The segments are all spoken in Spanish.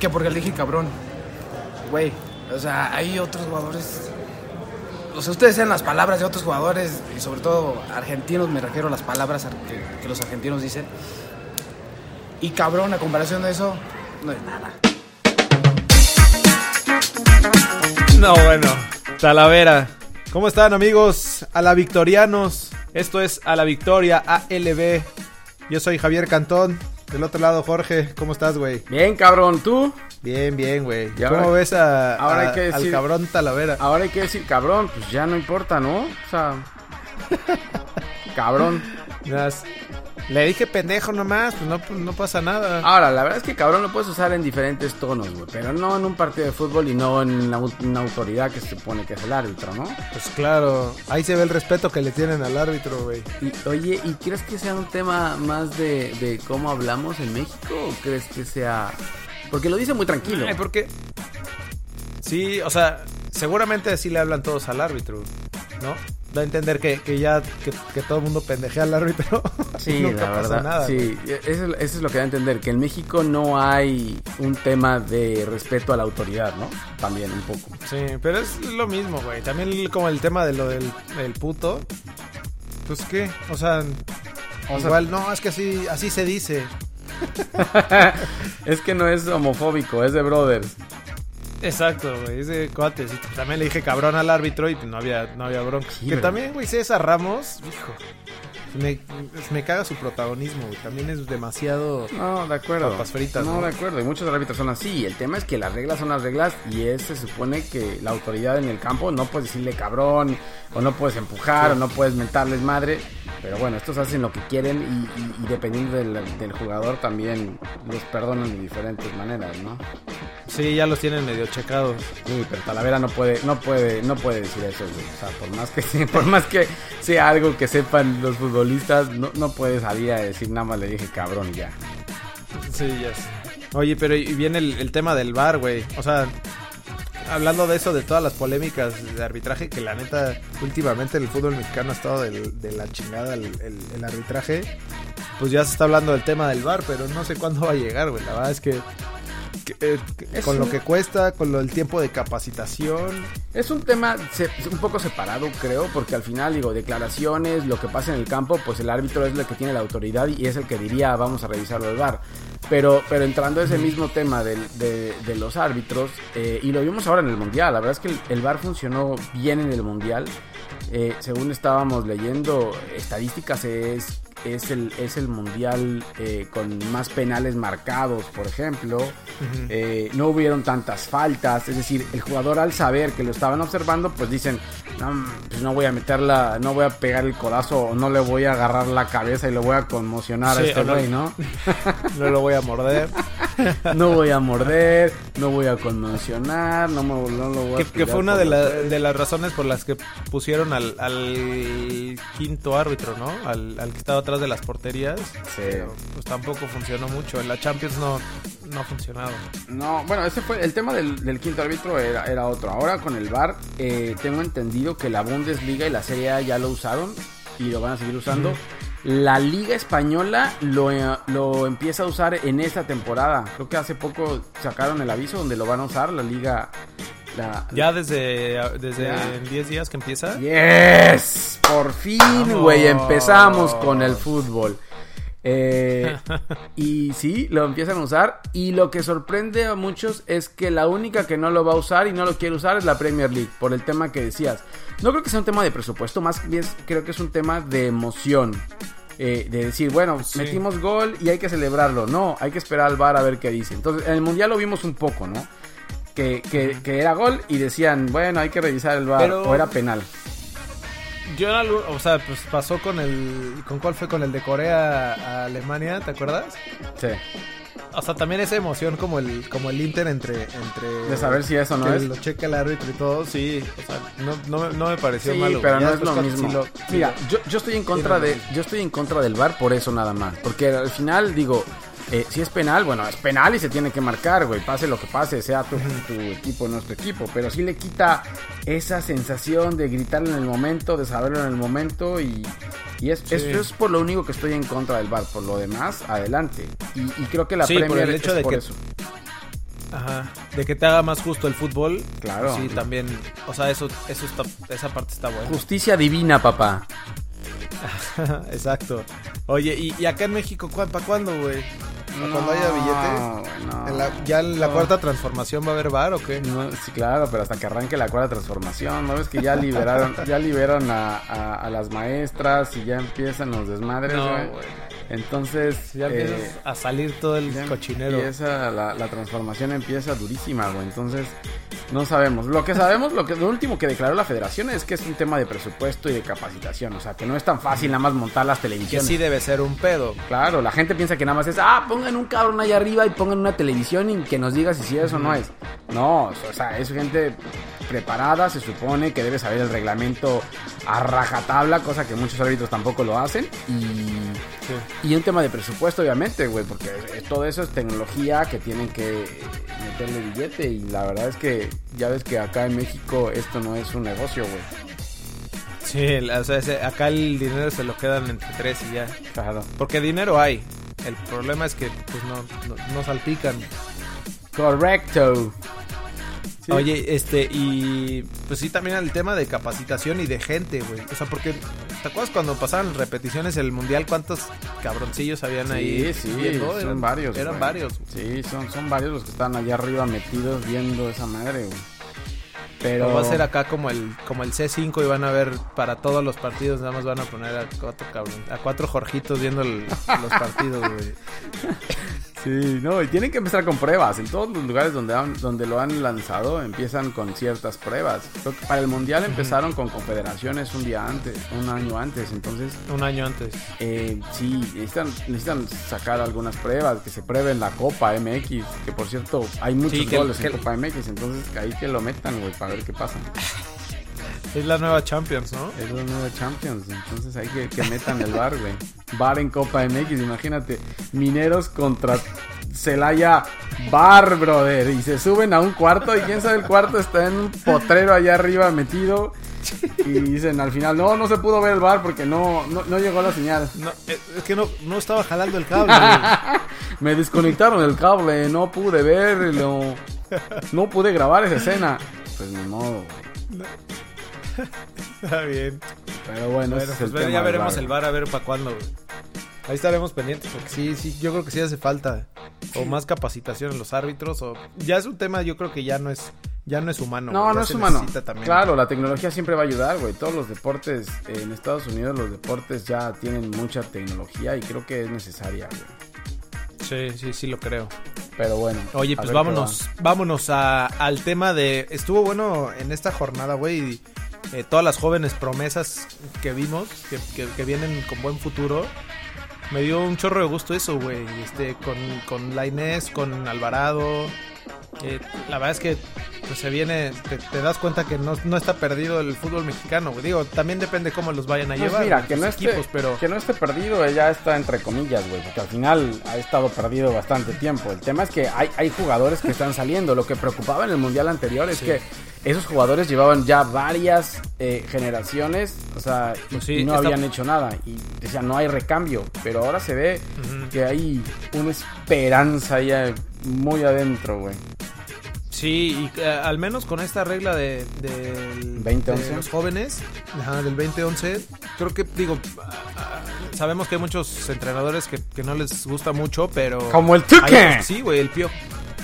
que porque le dije cabrón. Güey, o sea, hay otros jugadores. O sea, ustedes sean las palabras de otros jugadores, y sobre todo argentinos, me refiero a las palabras que, los argentinos dicen. Y cabrón, a comparación de eso, no es nada. No, bueno. Talavera. ¿Cómo están amigos? A la Victorianos. Esto es A la Victoria, ALB. Yo soy Javier Cantón. Del otro lado, Jorge. ¿Cómo estás, güey? Bien, cabrón, ¿tú? Bien, bien, güey. Ahora- ¿Cómo ves a, ahora hay que al decir- cabrón Talavera? Ahora hay que decir cabrón, pues ya no importa, ¿no? O sea. cabrón. Nas- Le dije pendejo nomás, pues no, pues no pasa nada. Ahora, la verdad es que cabrón lo puedes usar en diferentes tonos, güey. Pero no en un partido de fútbol y no en la, una autoridad que se supone que es el árbitro, ¿no? Pues claro, ahí se ve el respeto que le tienen al árbitro, güey. Y, oye, ¿y crees que sea un tema más de, de cómo hablamos en México? ¿O crees que sea.? Porque lo dice muy tranquilo. Ay, porque... Sí, o sea, seguramente sí le hablan todos al árbitro, ¿no? Da a entender que, que ya, que, que todo el mundo pendejea al árbitro. Sí, Nunca la pasa verdad. nada, sí, eso, es- eso es lo que da a entender, que en México no hay un tema de respeto a la autoridad, ¿no? También un poco. Sí, pero es lo mismo, güey. También como el tema de lo del, del puto. Pues qué, o sea, O sea- igual no, es que así, así se dice. es que no es homofóbico, es de brothers. Exacto, güey, ese cuate. sí, también le dije cabrón al árbitro y pues no había, no había bronca. Sí, que también, güey, César Ramos, hijo. Me, me caga su protagonismo, güey. También es demasiado. No, de acuerdo. Papas fritas, no, ¿no? de acuerdo. Y muchos árbitros son así. El tema es que las reglas son las reglas y es, se supone que la autoridad en el campo no puedes decirle cabrón o no puedes empujar o no puedes mentarles madre. Pero bueno, estos hacen lo que quieren y, y- y dependiendo del, del jugador también los perdonan de diferentes maneras, ¿no? Sí, ya los tienen medio checados. Sí, pero Talavera no puede, no puede, no puede decir eso, güey. O sea, por más que por más que sea algo que sepan los futbolistas, no, no puede salir a decir nada más le dije cabrón ya. Sí, ya sé. Oye, pero y viene el, el tema del bar, güey. O sea, hablando de eso, de todas las polémicas de arbitraje, que la neta, últimamente el fútbol mexicano ha estado del- de, la chingada el, el- el arbitraje. Pues ya se está hablando del tema del bar, pero no sé cuándo va a llegar, güey. La verdad es que, eh, con lo que cuesta, con lo, el tiempo de capacitación. Es un tema se- un poco separado, creo, porque al final, digo, declaraciones, lo que pasa en el campo, pues el árbitro es el que tiene la autoridad y es el que diría, vamos a revisarlo al VAR. Pero, pero entrando a ese mismo tema de, de los árbitros, eh, y lo vimos ahora en el Mundial, la verdad es que el, el VAR funcionó bien en el Mundial. Eh, según estábamos leyendo estadísticas, es, es, el, es el Mundial eh, con más penales marcados, por ejemplo. Eh, no hubieron tantas faltas, es decir, el jugador al saber que lo estaban observando, pues dicen, no, pues no voy a meterla, no voy a pegar el codazo, no le voy a agarrar la cabeza y lo voy a conmocionar Sí, a este güey, ¿no? No lo voy a morder. No voy a morder, no voy a conmocionar, no, me, no lo voy a Que, que fue una de, la- de las razones por las que pusieron al, al quinto árbitro, ¿no? Al, al que estaba atrás de las porterías. Sí. Pero, pues tampoco funcionó mucho. En la Champions no, no ha funcionado. No, bueno, ese fue el tema del, del quinto árbitro era, era otro. Ahora con el VAR eh, tengo entendido que la Bundesliga y la Serie A ya lo usaron y lo van a seguir usando. La Liga Española lo, eh, lo empieza a usar en esta temporada. Creo que hace poco sacaron el aviso donde lo van a usar la Liga. La, Ya desde, desde Ya. en 10 días que empieza. Yes, por fin, güey, empezamos con el fútbol. Eh, y sí, lo empiezan a usar. Y lo que sorprende a muchos es que la única que no lo va a usar y no lo quiere usar es la Premier League, por el tema que decías. No creo que sea un tema de presupuesto, más bien creo que es un tema de emoción. Eh, de decir, bueno, Sí. metimos gol y hay que celebrarlo. No, hay que esperar al bar a ver qué dice. Entonces, en el Mundial lo vimos un poco, ¿no? Que, que, que era gol y decían, bueno, hay que revisar el bar Pero- o era penal. Yo algún- o sea, pues pasó con el, ¿con cuál fue? Con el de Corea a Alemania, ¿te acuerdas? Sí. O sea, también esa emoción como el, como el Inter entre, entre De saber si eso no que es. lo cheque el árbitro y todo, sí, o sea, no, no, me- no me pareció Sí, malo. pero Ya no es lo mismo. lo- Mira, yo, yo estoy en contra no de, yo estoy en contra del VAR por eso nada más, porque al final digo, eh, si es penal, bueno, es penal y se tiene que marcar, güey, pase lo que pase, sea tu, tu equipo o nuestro equipo, pero sí le quita esa sensación de gritarlo en el momento, de saberlo en el momento y, y es, Sí. eso es por lo único que estoy en contra del VAR, por lo demás, adelante. Y, y creo que la Sí, Premier el hecho es de por que- eso. Ajá. De que te haga más justo el fútbol. Claro. Sí, también. O sea, eso, eso está, esa parte está buena. Justicia divina, papá. Exacto. Oye, ¿y, y acá en México para cuándo, güey? Cuando haya billete. No, En la- ¿Ya en la No. cuarta transformación va a haber bar o qué? No, sí, claro, pero hasta que arranque la cuarta transformación, ¿no ves que ya liberaron, ya liberan a, a- a las maestras y ya empiezan los desmadres, No, güey? Entonces, Ya eh, empiezas a salir todo el cochinero. empieza, la, la transformación empieza durísima, güey. Entonces, no sabemos. Lo que sabemos, lo que lo último que declaró la federación es que es un tema de presupuesto y de capacitación. O sea, que no es tan fácil nada más montar las Que televisiones. sí debe ser un pedo. Claro, la gente piensa que nada más es, ah, pongan un cabrón ahí arriba y pongan una televisión y que nos diga si sí es o no es. No, o sea, es gente preparada, se supone que debe saber el reglamento a rajatabla, cosa que muchos árbitros tampoco lo hacen. Y, y un tema de presupuesto, obviamente, güey, porque todo eso es tecnología que tienen que meterle billete. Y la verdad es que ya ves que acá en México esto no es un negocio, güey. Sí, o sea, acá el dinero se lo quedan entre tres y ya. Claro. Porque dinero hay. El problema es que pues no, no, no salpican. Correcto. Sí. Oye, este, y pues sí, también el tema de capacitación y de gente, güey. O sea, porque, ¿te acuerdas cuando pasaban repeticiones el mundial? ¿Cuántos cabroncillos habían ahí? Sí, sí, son Eran- varios. Eran güey. varios. Sí, son, son varios los que están allá arriba metidos viendo esa madre, güey. Pero va a ser acá como el como el C5 y van a ver para todos los partidos, nada más van a poner a cuatro cabrón, a cuatro Jorgitos viendo el- los partidos, güey. Sí, no, y tienen que empezar con pruebas. En todos los lugares donde, han- donde lo han lanzado empiezan con ciertas pruebas. Creo que para el Mundial empezaron con confederaciones un día antes, un año antes. Entonces, Un año antes. eh, sí, necesitan, necesitan sacar algunas pruebas, que se prueben la Copa MX, que por cierto hay muchos Sí, que- goles que- en Copa MX, entonces ahí que lo metan, güey, para ver qué pasa. Es la nueva Champions, ¿no? Es los nueve Champions, entonces hay que, que metan el bar, güey. Bar en Copa MX, imagínate. Mineros contra Celaya Bar, brother. Y se suben a un cuarto y quién sabe el cuarto está en un potrero allá arriba metido. Y dicen al final, no, no se pudo ver el bar porque no, no, no llegó la señal. No, es que no, no estaba jalando el cable. Me desconectaron el cable, no pude verlo. No pude grabar esa escena. Pues ni modo, güey. Está bien. Pero bueno, pues ya veremos bar. el bar a ver para cuándo, güey. Ahí estaremos pendientes porque sí, sí, yo creo que sí hace falta o más capacitación en los árbitros o ya es un tema yo creo que ya no es ya no es humano. No, güey, no es humano. también. Claro, la tecnología siempre va a ayudar, güey. Todos los deportes eh, en Estados Unidos, los deportes ya tienen mucha tecnología y creo que es necesaria, güey. Sí, sí, sí lo creo. Pero bueno. Oye, pues vámonos, vámonos a- al tema de... Estuvo bueno en esta jornada, güey, y, eh, todas las jóvenes promesas que vimos, que, que- vienen con buen futuro. Me dio un chorro de gusto eso, güey, este, con, con la Inés, con Alvarado. Eh, la verdad es que pues, se viene, te, te das cuenta que no, no está perdido el fútbol mexicano, güey. Digo, también depende cómo los vayan a Pues llevar. mira, que no, esté, equipos, pero... que no esté perdido, eh, ya está entre comillas, güey, porque al final ha estado perdido bastante tiempo. El tema es que hay, hay jugadores que están saliendo. Lo que preocupaba en el mundial anterior es Sí. que esos jugadores llevaban ya varias eh, generaciones, o sea, y, Pues sí, y no habían hecho nada. Y decían, no hay recambio. Pero ahora se ve que hay una esperanza ya muy adentro, güey. Sí, y eh, al menos con esta regla de, del- 2011. de los jóvenes, ajá, del 2011, creo que, digo, ah, sabemos que hay muchos entrenadores que, que no les gusta mucho, pero... Como el otros- Sí, güey, el piojo.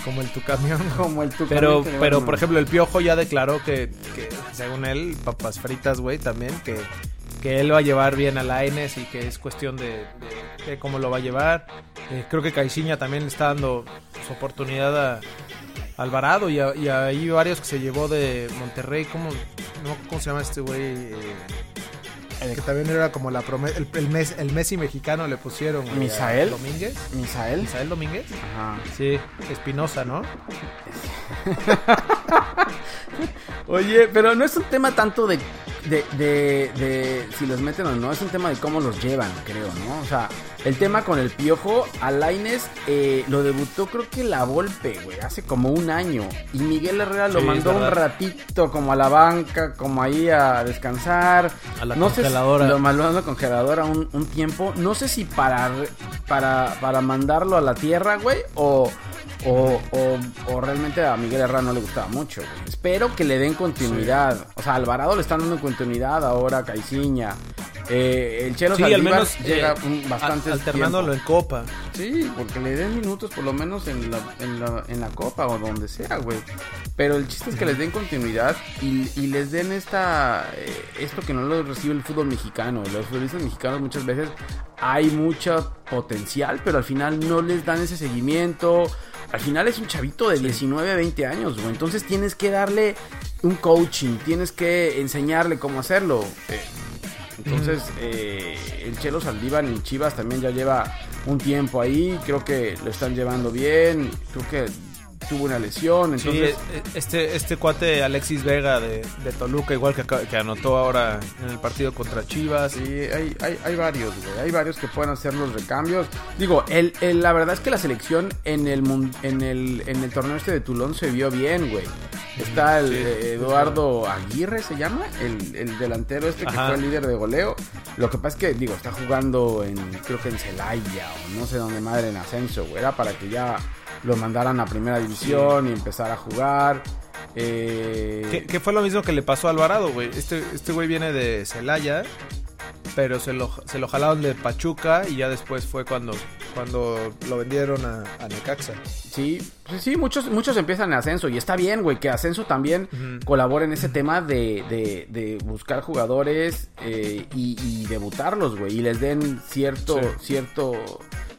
Como el tu camión. Como el Tuca. Pero, le pero por ejemplo, el Piojo ya declaró que, que, según él, papas fritas, güey, también, que, que él va a llevar bien a Laines y que es cuestión de, de- de cómo lo va a llevar. Eh, creo que Caixinha también le está dando su oportunidad a Alvarado y, a- y hay varios que se llevó de Monterrey, ¿cómo, no, ¿cómo se llama este güey? Eh, que también era como la promesa, el, el, Mes- el Messi mexicano le pusieron. güey, ¿Misael? Domínguez. Misael. ¿Misael Domínguez? Ajá. Sí, Espinosa, ¿no? Oye, pero no es un tema tanto de de, de, de si los meten o no, es un tema de cómo los llevan, creo, ¿no? O sea, el tema con el piojo, Alaines eh, lo debutó creo que la Volpe, güey, hace como un año. Y Miguel Herrera lo Sí, mandó un ratito como a la banca, como ahí a descansar. A la no sé si- congeladora. lo mandó a la congeladora un, un tiempo. No sé si para, para, para mandarlo a la tierra, güey, o, o, o, o realmente a Miguel Herrera no le gustaba mucho, güey. Espero que le den continuidad. O sea, Alvarado le están dando continuidad ahora, Caiciña. Eh, el Chelo Sí, al menos llega eh, bastante al- alternándolo en copa. Sí, porque le den minutos por lo menos en la, en la, en la copa o donde sea, güey. Pero el chiste es que les den continuidad y, y les den esta eh, esto que no lo recibe el fútbol mexicano. Los futbolistas mexicanos muchas veces hay mucho potencial, pero al final no les dan ese seguimiento. Al final es un chavito de 19, 20 años, güey. Entonces tienes que darle un coaching, tienes que enseñarle cómo hacerlo. Eh, entonces, eh, el Chelo Saldívar en Chivas también ya lleva un tiempo ahí. Creo que lo están llevando bien. Creo que tuvo una lesión. Entonces, este, este cuate Alexis Vega de, de Toluca, igual que, que anotó ahora en el partido contra Chivas. sí, hay, hay, hay varios, güey. Hay varios que pueden hacer los recambios. Digo, el, el- la verdad es que la selección en el, en el, en el torneo este de Tulón se vio bien, güey. Está el Sí. eh, Eduardo Aguirre, se llama, el, el delantero este que Ajá. fue el líder de goleo. Lo que pasa es que, digo, está jugando en, creo que en Celaya o no sé dónde madre en ascenso, güey. Era para que ya lo mandaran a primera división y empezar a jugar. Eh, Que, que fue lo mismo que le pasó a Alvarado, güey. Este, este güey viene de Celaya, pero se lo, se lo jalaron de Pachuca y ya después fue cuando, cuando lo vendieron a, a Necaxa. Sí, pues sí, muchos, muchos empiezan en ascenso y está bien, güey, que ascenso también Ujú. colabore en ese tema de, de, de buscar jugadores eh, y, y debutarlos, güey, y les den cierto, Sí. cierto,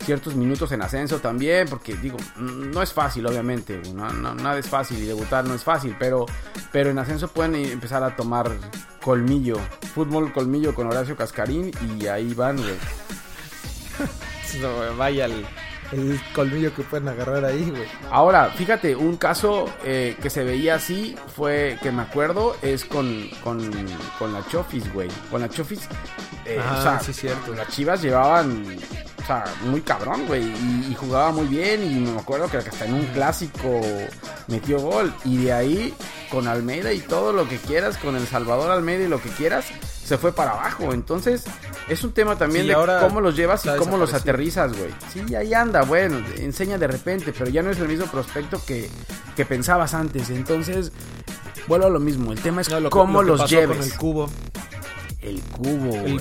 ciertos minutos en ascenso también, porque digo, mm, no es fácil, obviamente, güey, no, no- nada es fácil y debutar no es fácil, pero, pero en ascenso pueden eh, empezar a tomar colmillo, fútbol colmillo con Horacio Cascarín y ahí van, güey. No, vaya el, el colmillo que pueden agarrar ahí, güey. Ahora, fíjate, un caso eh, que se veía así fue, que me acuerdo, es con, con, con la Chofis, güey. Con la Chofis, eh, Ah, o sea, sí, cierto. las Chivas llevaban, sea, muy cabrón, güey, y, y jugaba muy bien, y me acuerdo que hasta en un clásico metió gol, y de ahí, con Almeida y todo lo que quieras, con El Salvador Almeida y lo que quieras, se fue para abajo. Entonces, es un tema también Sí, de ahora cómo los llevas y cómo los aterrizas, güey. Sí, ahí anda, bueno, enseña de repente, pero ya no es el mismo prospecto que, que pensabas antes. Entonces, vuelvo a lo mismo. El tema es No, lo que- cómo que los pasó lleves. con el cubo. El cubo, El- güey.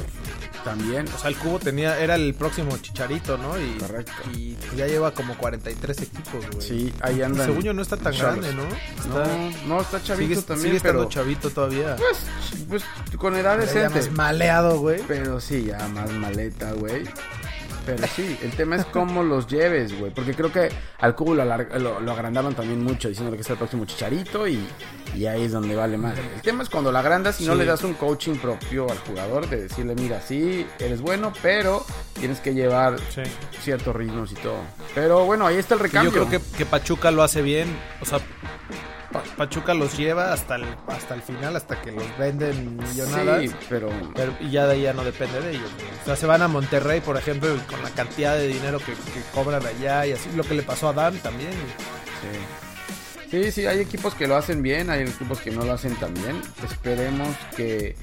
También. O sea, el cubo tenía, era el próximo chicharito, ¿no? Y, Correcto. Y ya lleva como 43 equipos, güey. Sí, ahí Y andan. según yo no está tan grande, ¿no? No, Está, no, está chavito sigue, también, sigue estando pero... chavito todavía. Pues, pues, con edad Pero ya decente. más maleado, güey. Pero sí, ya más maleta, güey. Pero sí, el tema es cómo los lleves, güey. Porque creo que al cubo lo, lo, lo agrandaron también mucho, diciéndole que es el próximo chicharito y, y ahí es donde vale más. El tema es cuando lo agrandas y no le das un coaching propio al jugador de decirle, mira, sí, eres bueno, pero tienes que llevar Sí. ciertos ritmos y todo. Pero bueno, ahí está el Y recambio. yo creo que, que Pachuca lo hace bien. O sea, Pachuca los lleva hasta el, hasta el final, hasta que los venden millonadas. Sí, pero... Pero- y ya de ahí ya no depende de ellos. O sea, se van a Monterrey, por ejemplo, con la cantidad de dinero que, que cobran allá y así. Lo que le pasó a Dan también. Sí. Sí, sí, hay equipos que lo hacen bien, hay equipos que no lo hacen tan bien. Esperemos que,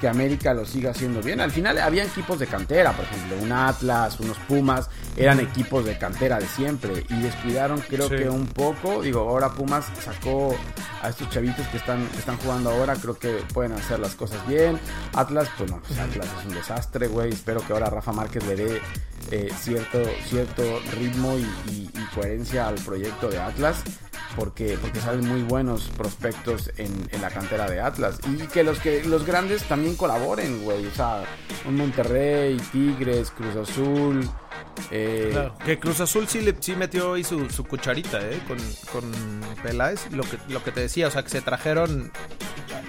que América lo siga haciendo bien. Al final había equipos de cantera, por ejemplo, un Atlas, unos Pumas, eran equipos de cantera de siempre y descuidaron creo Sí. que un poco. Digo, ahora Pumas sacó a estos chavitos que están, que están jugando ahora, creo que pueden hacer las cosas bien. Atlas, pues no, pues Atlas es un desastre, güey. Espero que ahora Rafa Márquez le dé eh, cierto, cierto ritmo y, y- y coherencia al proyecto de Atlas. Porque, porque salen muy buenos prospectos en, en la cantera de Atlas. Y que los que los grandes también colaboren, güey. O sea, un Monterrey, Tigres, Cruz Azul. eh, Que Cruz Azul sí, le, sí metió ahí su, su cucharita, ¿eh? Con, con Peláez. Lo que, lo que te decía, o sea, que se trajeron,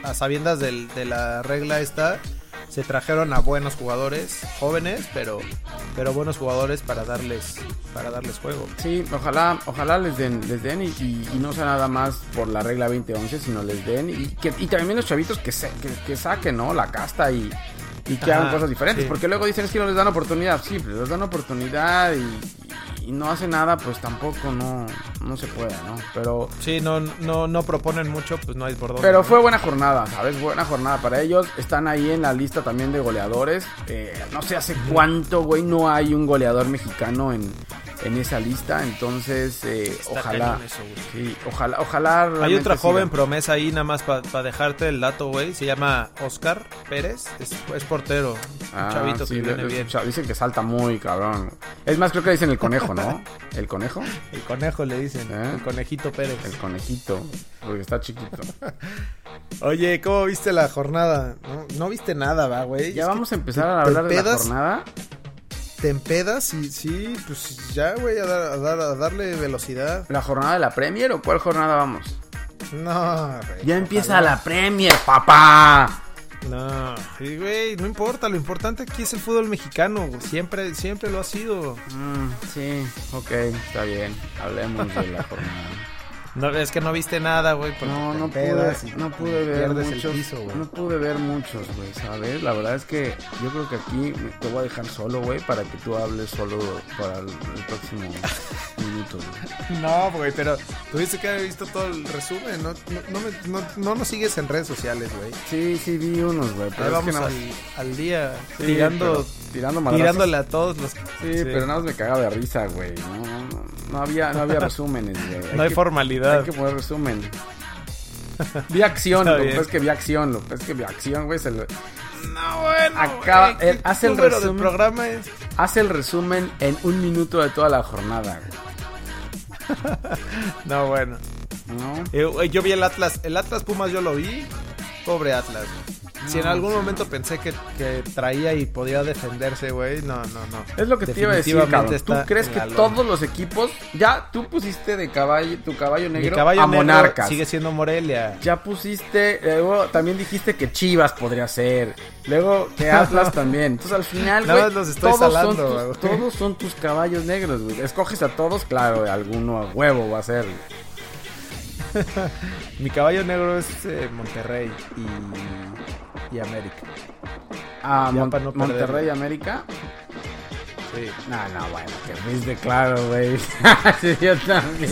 a sabiendas del- de la regla esta, se trajeron a buenos jugadores, jóvenes, pero pero buenos jugadores para darles para darles juego. Sí, ojalá, ojalá les den, les den y, y- no sea nada más por la regla 2011, sino les den y, que, y también los chavitos que, se- que, que saquen, ¿no? La casta y, y que hagan cosas diferentes, sí. porque luego dicen es que no les dan oportunidad, sí, pues les dan oportunidad y, y no hacen nada, pues tampoco no, no se puede, ¿no? Pero, Sí, no no no proponen mucho, pues no hay por dónde. pero fue buena jornada, ¿sabes? Buena jornada para ellos. Están ahí en la lista también de goleadores. Eh, no sé hace cuánto, güey, no hay un goleador mexicano en, en esa lista. Entonces, eh, ojalá. eso. Sí, ojalá, ojalá. Hay otra joven promesa ahí, nada más para dejarte el dato, güey. Se llama Oscar Pérez. Es, es portero. Un Ah, chavito sí, que viene bien. Dicen que salta muy cabrón. Es más, creo que dicen el conejo, ¿no? ¿El conejo? El conejo le dicen. ¿Eh? El conejito Pérez. El conejito. Porque está chiquito. Oye, ¿cómo viste la jornada? No, no viste nada, va, güey. Ya Es vamos a empezar te- a hablar de la jornada. Te empedas y sí, pues ya, güey, a, dar- a dar- a darle velocidad. ¿La jornada de la Premier o cuál jornada vamos? No. Ya empieza la Premier, papá. No, sí, güey, no importa. Lo importante aquí es el fútbol mexicano. güey. Siempre, siempre lo ha sido. Mm, sí, ok, está bien. Hablemos de la jornada. No, es que no viste nada, güey. No, no pude, no pude ver muchos. piso, no pude ver muchos, güey, ¿sabes? La verdad es que yo creo que aquí te voy a dejar solo, güey, para que tú hables solo para el, el próximo minuto, güey. No, güey, pero tuviste que haber visto todo el resumen. No, no, no, me- no, no nos sigues en redes sociales, güey. Sí, sí vi unos, güey, pero vamos que al, al día Sí, tirando, pero- tirando madrazos. tirándole a todos los. Sí, pero nada más me cagaba de risa, güey. No, no, había, no había resúmenes, güey. No hay que- formalidad. Hay que poner resumen. Vi acción, Está lo bien. que es que vi acción, lo es que vi acción, güey, se lo- No, bueno. Acaba- güey, él ¿qué hace el resumen. del programa es. hace el resumen en un minuto de toda la jornada, No, bueno. güey. ¿no? Eh, güey, yo vi el Atlas. El Atlas Pumas yo lo vi. Pobre Atlas. Si en algún momento pensé que, que traía y podía defenderse, güey, no, no, no. Es lo que te iba a decir, cabrón. ¿Tú crees que todos los equipos, ya tú pusiste de caballo, tu caballo Mi negro caballo a negro Monarcas? sigue siendo Morelia. Ya pusiste, luego también dijiste que Chivas podría ser, luego que Atlas también. Entonces al final, güey, todos, salando, son tus, todos son tus caballos negros, güey. Escoges a todos, claro, alguno a huevo va a ser. Mi caballo negro es eh, Monterrey y, y América. A Ya Mon- para no perder. Monterrey, América. Sí. No, no, bueno, que fuiste claro, güey. sí, yo también.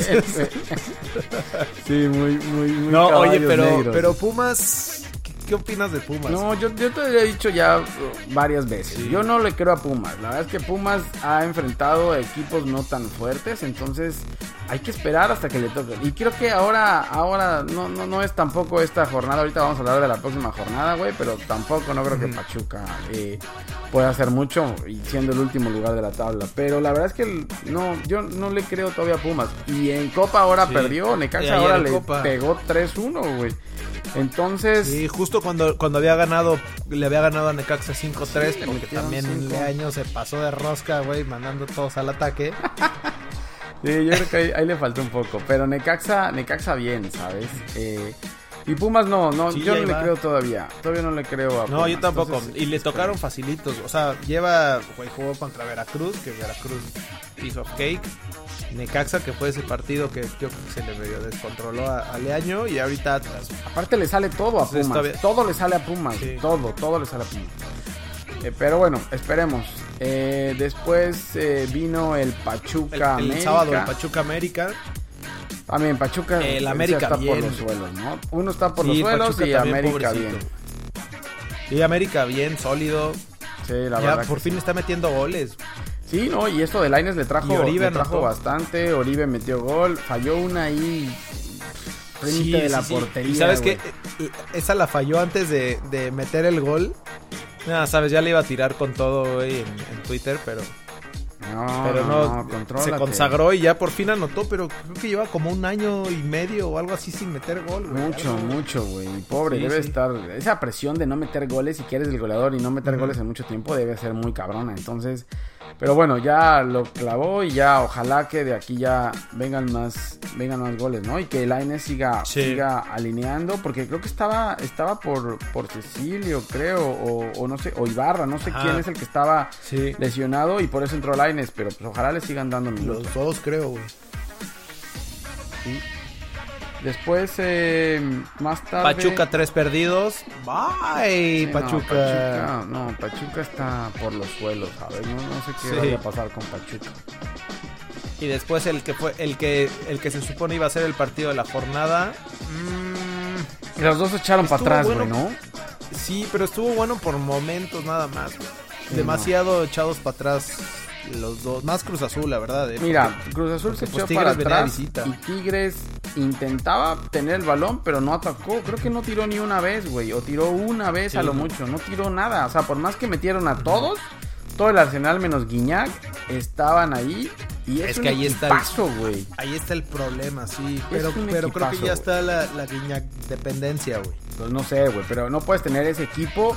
Sí, muy, muy, muy No, oye, pero, negros. pero Pumas, ¿qué, qué opinas de Pumas? No, yo, yo te lo he dicho ya varias veces. Sí. Yo no le creo a Pumas. La verdad es que Pumas ha enfrentado equipos no tan fuertes, entonces hay que esperar hasta que le toque. Y creo que ahora, ahora no, no, no es tampoco esta jornada. Ahorita vamos a hablar de la próxima jornada, güey, pero tampoco no creo que Pachuca eh, pueda hacer mucho y siendo el último lugar de la tabla. Pero la verdad es que el- no, yo no le creo todavía a Pumas. Y en Copa ahora Sí. perdió, Necaxa ahora en le Copa. pegó 3-1, güey. Entonces, Sí, justo cuando, cuando había ganado, le había ganado a Necaxa 5-3, Sí, le porque también cinco. Leaño se pasó de rosca, güey, mandando todos al ataque. Sí, yo creo que ahí, ahí le faltó un poco. Pero Necaxa, Necaxa bien, ¿sabes? Eh, y Pumas no, no, Sí, yo no le creo todavía. Todavía no le creo a No, Pumas. yo tampoco. Entonces, y le tocaron facilitos. O sea, lleva, güey, jugó contra Veracruz, que Veracruz piece of cake. Necaxa, que fue ese partido que yo creo que se le medio descontroló a, a Leaño. Y ahorita Atlas. Aparte le sale todo a Pumas. Todo le sale a Pumas. Sí. Todo, todo le sale a Pumas. Eh, pero bueno, esperemos. Eh, después eh, vino el El, Pachuca el América. sábado el Pachuca América. También Pachuca El América está por bien. los suelos, ¿no? Uno está por Sí, los suelos Pachuca y América pobrecito. bien. Y América bien, sólido. Sí, la ya verdad. por fin está metiendo goles. Sí, no, y esto de Laines le trajo, le bastante. Oribe metió gol, falló una ahí frente Sí, de la sí, sí. portería. Y sabes que esa la falló antes de, de meter el gol. Nada, sabes, ya le iba a tirar con todo, güey, en, en Twitter, pero No, pero no, se contrólate. consagró y ya por fin anotó, pero creo que lleva como un año y medio o algo así sin meter gol, güey. Mucho, Algo- mucho, güey. Pobre, Sí, debe sí. estar. Esa presión de no meter goles, si quieres el goleador y no meter goles en mucho tiempo, debe ser muy cabrona. Entonces, pero bueno, ya lo clavó y ya ojalá que de aquí ya vengan más, vengan más goles, ¿no? Y que el Aines siga, Sí. siga alineando, porque creo que estaba, estaba por, por Cecilio, creo, o, o no sé, o Ibarra, no sé Ajá. quién es el que estaba lesionado y por eso entró Pero pues ojalá le sigan dando minutos. los dos creo, güey. Sí. Después, eh, más tarde. Pachuca tres perdidos. Bye, Sí, no, Pachuca. No, Pachuca está por los suelos, ¿sabes? No, no sé qué Sí. vaya a pasar con Pachuca. Y después el que fue el que el que se supone iba a ser el partido de la jornada. mm, Y los dos se echaron para atrás, güey, bueno. ¿no? sí, pero estuvo bueno por momentos nada más. Sí, Demasiado echados para atrás los dos. Más Cruz Azul, la verdad. eh, Mira, Cruz Azul se echó pues, para atrás visita. y Tigres intentaba tener el balón, pero no atacó. Creo que no tiró ni una vez, güey. O tiró una vez Sí, a lo no. mucho. No tiró nada. O sea, por más que metieron a todos, todo el arsenal menos Guiñac estaban ahí. Y es, Es un que ahí está el- equipazo, güey. Ahí está el problema, sí. Pero, pero creo que ya está la, la guiña dependencia, güey. Pues no sé, güey, pero no puedes tener ese equipo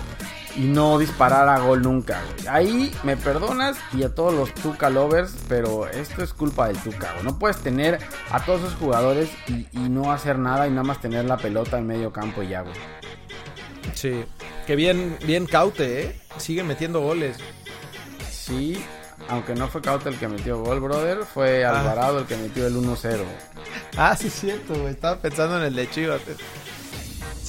y no disparar a gol nunca, güey. Ahí me perdonas y a todos los Tuca lovers, pero esto es culpa del Tuca, güey. No puedes tener a todos esos jugadores y, y no hacer nada y nada más tener la pelota en medio campo y ya, güey. Sí. Que bien, bien caute, ¿eh? Sigue metiendo goles. Sí, aunque no fue Cauta el que metió gol, brother, fue Ah. Alvarado el que metió el 1-0. Ah, sí, es cierto, güey. Estaba pensando en el de Chivas.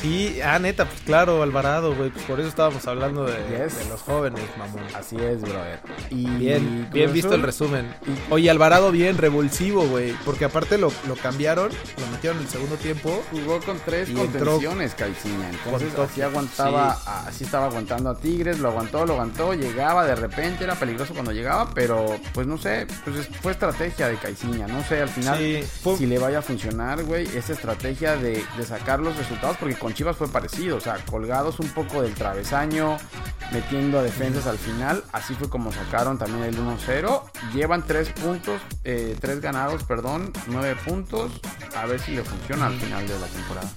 Sí, ah, neta, pues claro, Alvarado, güey. Pues por eso estábamos hablando de, Yes. de los jóvenes, mamón. Así es, brother. Y Bien, bien visto el resumen. Y- Oye, Alvarado bien revulsivo, güey. Porque aparte lo, lo cambiaron, lo metieron en el segundo tiempo. Jugó con tres contenciones, Caixinha. Entonces Con así aguantaba, así estaba aguantando a Tigres, lo aguantó, lo aguantó, llegaba de repente, era peligroso cuando llegaba, pero pues no sé, pues es- fue estrategia de Caixinha. No sé al final Sí, si le vaya a funcionar, güey, esa estrategia de, de sacar los resultados, porque con Chivas fue parecido, o sea, colgados un poco del travesaño, metiendo a defensas al final, así fue como sacaron también el 1-0. Llevan tres puntos, eh, tres ganados, perdón, nueve puntos, a ver si le funciona al final de la temporada.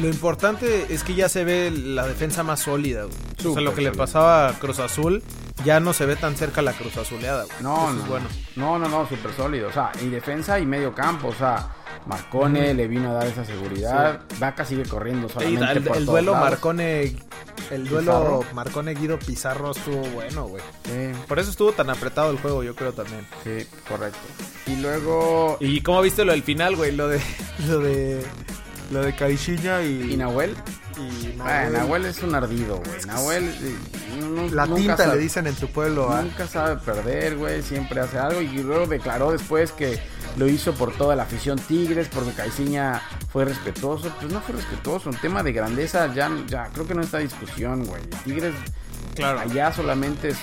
Lo importante es que ya se ve la defensa más sólida, güey. O sea, lo que le pasaba a Cruz Azul, ya no se ve tan cerca la Cruz Azuleada, güey. No, Eso no, es bueno. no, no, no, súper sólido. O sea, y defensa y medio campo. O sea, Marcone le vino a dar esa seguridad. Vaca sigue corriendo solamente el, por el todos duelo lados. Marcone el duelo Pizarro. Marcone Guido Pizarro estuvo bueno, güey. Sí, Por eso estuvo tan apretado el juego, yo creo también. sí, correcto. Y luego... ¿Y cómo viste lo del final, güey? Lo de lo de lo de Caixinha y ¿Y Nahuel? y Ah, Nahuel. Nahuel es un ardido, güey. Nahuel... eh, no- La tinta sabe- le dicen en tu pueblo, ¿ah? Nunca sabe perder, güey. Siempre hace algo. Y luego declaró después que lo hizo por toda la afición Tigres, porque Caiciña fue respetuoso. Pues no fue respetuoso. Un tema de grandeza ya, ya creo que no está discusión, güey. Tigres Claro. allá solamente es-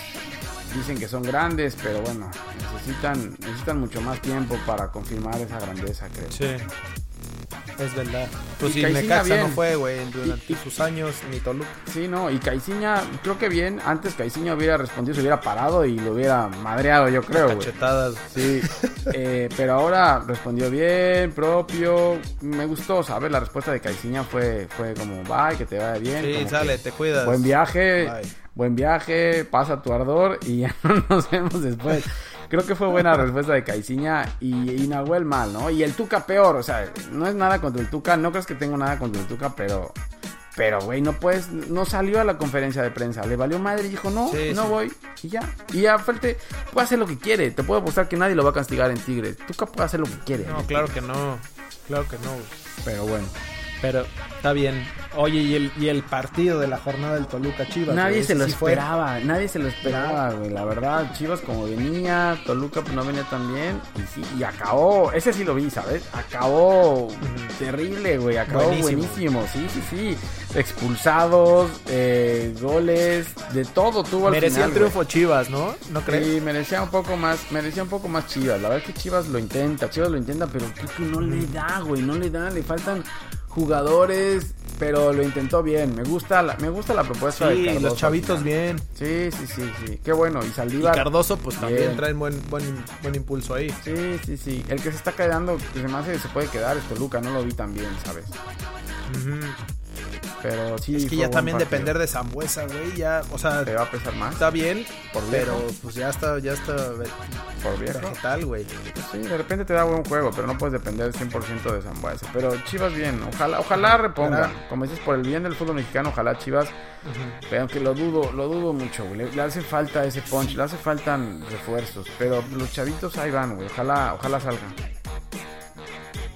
dicen que son grandes, pero bueno, necesitan, necesitan mucho más tiempo para confirmar esa grandeza, creo. Sí. Es verdad. Pues Y si Necaxa no fue, güey, durante Y- sus años, ni Toluca. Sí, no, y Caiciña, creo que bien, antes Caiciña hubiera respondido, se hubiera parado y lo hubiera madreado, yo creo, güey. Sí, eh, pero ahora respondió bien, propio. Me gustó, ¿sabes? La respuesta de Caiciña fue, fue como, bye, que te vaya bien. Sí, como sale, te cuidas. Buen viaje, Bye. buen viaje, pasa tu ardor y ya nos vemos después. Creo que fue buena respuesta de Caiciña y, y Nahuel mal, ¿no? Y el Tuca peor, o sea, no es nada contra el Tuca, no crees que tengo nada contra el Tuca, pero... Pero, güey, no puedes, no salió a la conferencia de prensa, le valió madre y dijo, no, Sí, no sí. voy, y ya. Y aparte, puede hacer lo que quiere, te puedo apostar que nadie lo va a castigar en Tigres. Tuca puede hacer lo que quiere. No, claro que no. Claro que no, güey. Pero bueno. Pero está bien. Oye, y el, y el partido de la jornada del Toluca Chivas. Nadie se lo sí fue. esperaba, nadie se lo esperaba, güey. La verdad, Chivas como venía, Toluca pues no venía tan bien. Y sí, y acabó, ese sí lo vi, ¿sabes? Acabó terrible, güey. Acabó Buenísimo. buenísimo. Sí, sí, sí. Expulsados, eh, goles, de todo tuvo al Merecía final, el triunfo Chivas, ¿no? ¿No crees? Sí, merecía un poco más, merecía un poco más Chivas. La verdad es que Chivas lo intenta, Chivas lo intenta, pero que no le da, güey, no le da, le faltan jugadores pero lo intentó bien. Me gusta la, me gusta la propuesta de Sí, Cardoso. los chavitos bien. Sí, sí, sí, sí. Qué bueno. Y Y Saldívar. Cardoso, pues también Bien. traen buen, buen, buen impulso ahí. Sí, sí, sí. El que se está quedando, que se me hace que se puede quedar es Toluca. No lo vi tan bien, ¿sabes? Ujú. Pero sí. Es que ya también partido. depender de Zambuesa, güey, ya, o sea, Te va a pesar más está bien, por pero pues ya está, ya está por viejo. vegetal, güey. Pues sí, de repente te da buen juego, pero no puedes depender 100% de Zambuesa. Pero Chivas bien, ojalá, ojalá reponga. Como dices, por el bien del fútbol mexicano, ojalá Chivas. Pero aunque lo dudo, lo dudo mucho, güey. Le, le hace falta ese punch, le hace faltan refuerzos. Pero los chavitos ahí van, güey. Ojalá, ojalá salgan.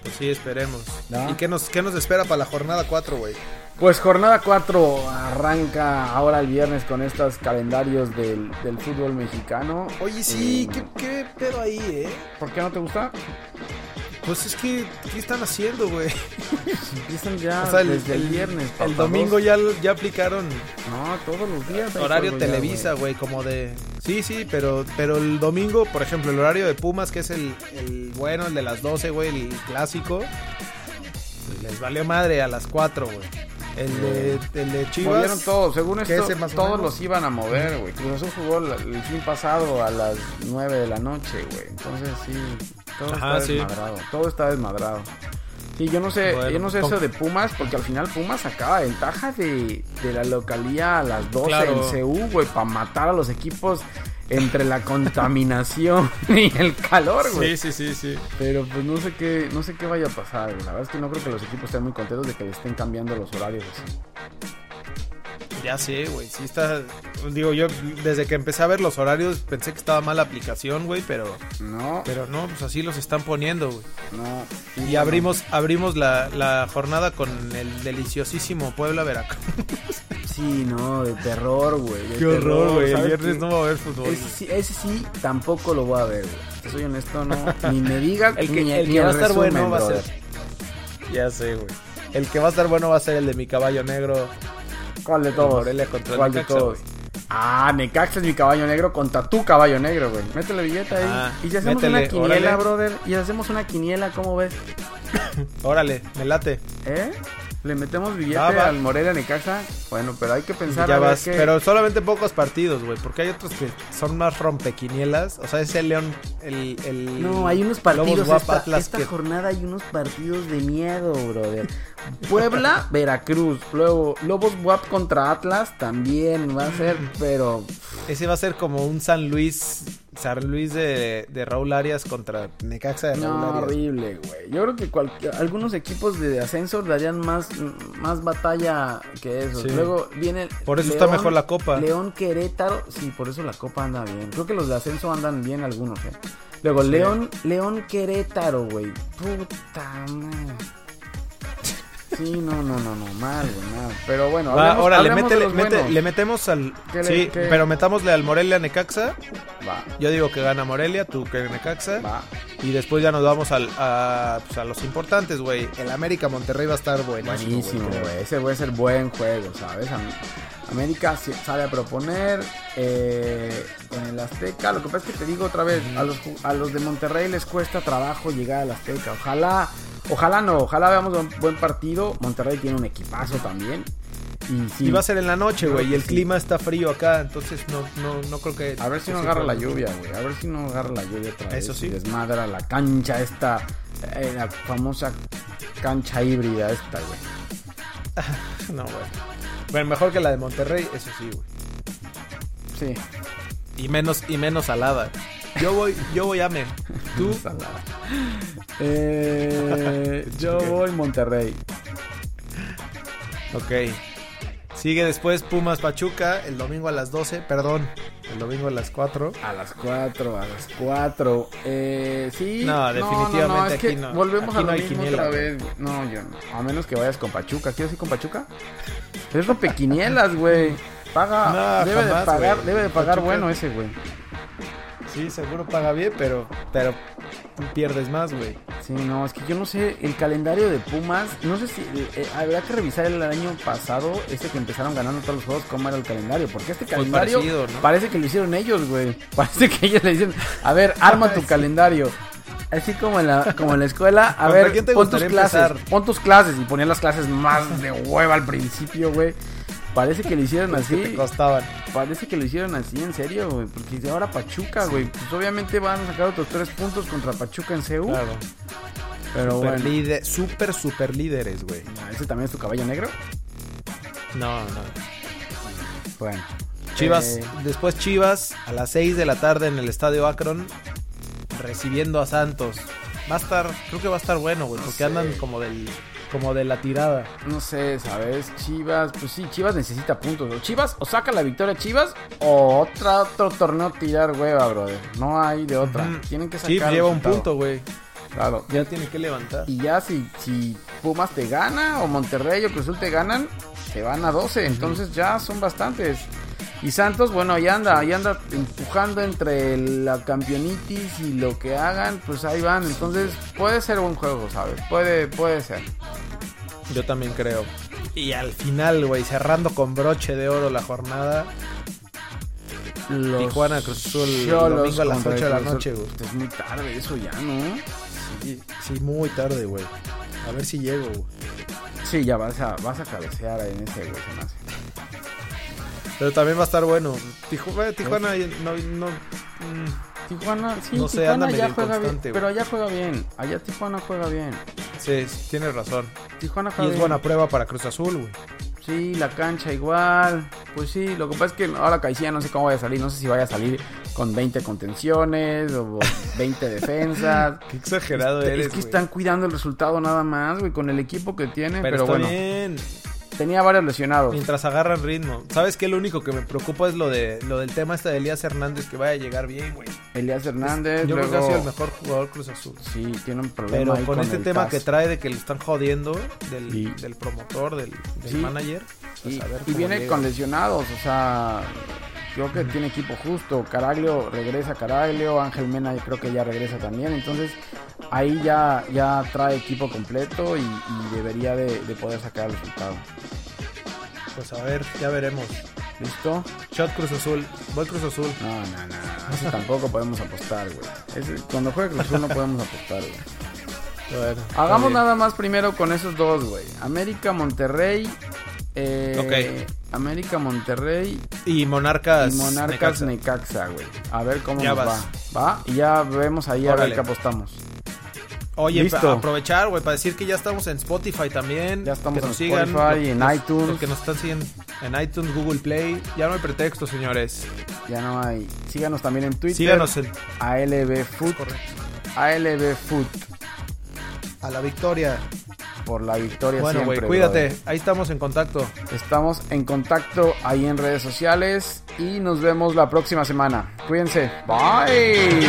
Pues sí, esperemos. ¿No? ¿Y qué nos, qué nos espera para la jornada 4, güey? Pues jornada 4 arranca ahora el viernes con estos calendarios del, del fútbol mexicano. Oye, sí, Mm. ¿qué, qué pedo ahí, eh? ¿Por qué no te gusta? Pues es que, ¿qué están haciendo, güey? Empiezan ya O sea, el, desde el, el- viernes. El papá, domingo dos. ya, ya aplicaron No, todos los días. horario Televisa, güey, como de... Sí, sí, pero, pero el domingo, por ejemplo, el horario de Pumas, que es el, el bueno, el de las 12, güey, el clásico, pues les valió madre a las 4, güey. El de, el de Chivas... Movieron todos, según esto, todos los iban a mover, güey. Cruz Azul jugó el fin pasado a las 9 de la noche, güey. Entonces sí, todo Ajá, está sí. desmadrado, todo está desmadrado. Sí, yo no sé, Bueno, yo no sé eso de Pumas, porque al final Pumas sacaba ventaja de, de la localía a las 12 Claro. en CU, güey, para matar a los equipos entre la contaminación y el calor, güey. Sí, sí, sí, sí. Pero pues no sé qué, no sé qué vaya a pasar, güey. La verdad es que no creo que los equipos estén muy contentos de que le estén cambiando los horarios así. Ya sé, güey, sí está... Digo, yo desde que empecé a ver los horarios pensé que estaba mal la aplicación, güey, pero... No, Pero no, pues así los están poniendo, güey. no. Y abrimos, abrimos la, la jornada con el deliciosísimo Puebla Veracruz. Sí, no, de terror, güey. Qué horror, güey. El ¿sabes viernes no va a haber fútbol. Ese sí, ese sí tampoco lo voy a ver, güey. Te Soy honesto, no. Ni me digas El que, ni, el ni que va a estar bueno va a ser. Ya sé, güey. El que va a estar bueno va a ser el de mi caballo negro. ¿Cuál de todos? Morelia contra ¿Cuál de Necaxa, todos? güey. Ah, Necaxa es mi caballo negro contra tu caballo negro, güey. Métele billete ahí. Ah, y si hacemos métele, una quiniela, órale. brother. Y si hacemos una quiniela, ¿cómo ves? Órale, me late. ¿Eh? ¿Le metemos billete va. al Morelia Necaxa? Bueno, pero hay que pensar ya a ver vas. Pero solamente pocos partidos, güey. Porque hay otros que son más rompequinielas. O sea, ese León. El, el No, hay unos partidos. Esta Atlas esta que- jornada hay unos partidos de miedo, brother. Puebla, Veracruz. Luego, Lobos WAP contra Atlas también va a ser, pero. Ese va a ser como un San Luis. San Luis de, de Raúl Arias contra Necaxa de Raúl No, Arias. horrible, güey. Yo creo que algunos equipos de ascenso darían más, más batalla que eso. Sí. Luego viene. Por eso está mejor la Copa. León Querétaro. Sí, por eso la Copa anda bien. Creo que los de ascenso andan bien algunos, ¿eh? Luego Sí. León, León Querétaro, güey. Puta madre. Sí, no, no, no, no, mal, güey, mal. Pero bueno, Va, hablemos- órale, hablemos de métele- los mete- buenos. le metemos al. ¿Qué le- sí, qué? pero metámosle al Morelia Necaxa. Va, Yo digo que gana Morelia, tú que Necaxa. va. Y después ya nos vamos al, a, pues, a los importantes, güey. El América Monterrey va a estar buenísimo. Buenísimo, güey. Ese puede ser buen juego, ¿sabes? Am- América sale a proponer eh, en el Azteca. Lo que pasa es que te digo otra vez, a los, a los de Monterrey les cuesta trabajo llegar al Azteca. Ojalá, ojalá no, ojalá veamos un buen partido. Monterrey tiene un equipazo también. Y, sí, Y va a ser en la noche, güey. Y el sí. clima está frío acá, entonces no, no, no creo que. A ver si no agarra la lluvia, güey. A ver si no agarra la lluvia otra vez. Eso sí. y Desmadra la cancha esta, eh, la famosa cancha híbrida esta, güey. No, güey. Bueno, mejor que la de Monterrey, eso sí, güey. Sí. Y menos, y menos salada. Yo voy, yo voy. Tú. Salada. Eh, yo voy Monterrey. Ok. Sigue después Pumas Pachuca el domingo a las 12, perdón, el domingo a las 4. A las 4, a las 4. Eh, sí. No, definitivamente es que aquí no. Volvemos Aquí a no lo hay mismo quiniela, otra vez. güey. No, yo no. A menos que vayas con Pachuca. ¿Quieres ir con Pachuca? Es rompequinielas, güey. Paga. No, debe, jamás, de pagar, debe de pagar bueno ese, güey. Sí, seguro paga bien, pero, pero pierdes más, güey. Sí, no, es que yo no sé, el calendario de Pumas, no sé si, eh, eh, habrá que revisar el año pasado, este que empezaron ganando todos los juegos, cómo era el calendario, porque este calendario parecido, ¿no? parece que lo hicieron ellos, güey, parece que ellos le dicen, a ver, arma tu calendario, Así como en la, como en la escuela. A ¿Contra ver, quién te pon tus clases. empezar? Pon tus clases. Y ponían las clases más de hueva al principio, güey. Parece que lo hicieron Que te así. costaban. Parece que lo hicieron así, en serio, güey. Porque ahora Pachuca, güey. Pues obviamente van a sacar otros tres puntos contra Pachuca en CU. Claro. Pero Super, bueno. líder, super, super líderes, güey. Ah, ¿Ese también es tu caballo negro? No, no. Bueno. Chivas, Eh, después Chivas a las 6 de la tarde en el Estadio Akron recibiendo a Santos. Va a estar, creo que va a estar bueno, güey, No porque sé. andan como del como de la tirada. no sé, ¿sabes? Chivas, pues sí, Chivas necesita puntos. Chivas, o saca la victoria Chivas, o otra, otro torneo tirar hueva, brother. No hay de otra. Ujú. Tienen que sacar. Sí, lleva un punto, güey. Claro. Ya tiene que levantar. Y ya si, si Pumas te gana, o Monterrey o Cruz Azul te ganan, se van a 12. Entonces ya son bastantes. Y Santos, bueno, ahí anda, ahí anda empujando entre la campeonitis y lo que hagan, pues ahí van. Entonces puede ser buen juego, ¿sabes? Puede, puede ser. Yo también creo. Y al final, güey, cerrando con broche de oro la jornada, Los Tijuana Cruz Azul Cholos domingo a las contra 8 de la noche, güey. Es muy tarde eso ya, ¿no? Sí, sí, muy tarde, güey. A ver si llego, güey. Sí, ya vas a, vas a cabecear en ese, güey. Pero también va a estar bueno. Tijuana, Tijuana no, no, mm, Tijuana, sí, No sé, Tijuana ya juega bien, pero allá juega bien. Allá Tijuana juega bien. sí, tienes razón. Tijuana Y juega es bien. buena prueba para Cruz Azul, güey. Sí, la cancha igual. Pues sí, lo que pasa es que ahora Caicía no sé cómo vaya a salir. No sé si vaya a salir con 20 contenciones o 20 defensas. Qué exagerado Este, eres, es que están cuidando el resultado nada más, güey, con el equipo que tiene. Pero, Pero, está bueno, bien. Tenía varios lesionados. Mientras agarran ritmo. ¿Sabes qué? Lo único que me preocupa es lo de lo del tema este de Elías Hernández que vaya a llegar bien, güey. Elías Hernández, Yo creo que ha sido el mejor jugador Cruz Azul. Sí, tiene un problema. Pero ahí con, este tema que trae de que le están jodiendo del, Sí. del promotor, del, del Sí. manager. pues Y, viene llega. con lesionados, o sea, creo que tiene equipo justo. Caraglio regresa Caraglio, Ángel Mena creo que ya regresa también. Entonces ahí ya, ya trae equipo completo y, y debería de, de poder sacar el resultado. Pues a ver, ya veremos. ¿Listo? Shot Cruz Azul. Voy Cruz Azul. No, no, no. Ese tampoco podemos apostar, güey. Cuando juegue Cruz Azul no podemos apostar, güey. Bueno, Hagamos bien. nada más primero con esos dos, güey. América, Monterrey. Eh, Ok. América, Monterrey Y Monarcas. y Monarcas Necaxa. Güey. A ver cómo Ya nos vas. va. Va, y ya vemos ahí a ver qué apostamos. Oye, Listo. pa- aprovechar, güey, para decir que ya estamos en Spotify también. Ya estamos que nos en sigan, Spotify, en los- iTunes. Los que nos están siguiendo en iTunes, Google Play. Ya no hay pretexto, señores. Ya no hay. Síganos también en Twitter. Síganos en. ALB Food. ALB Food. A la victoria por la victoria bueno, siempre. Bueno, cuídate. Ahí estamos en contacto. Estamos en contacto ahí en redes sociales y nos vemos la próxima semana. Cuídense. Bye.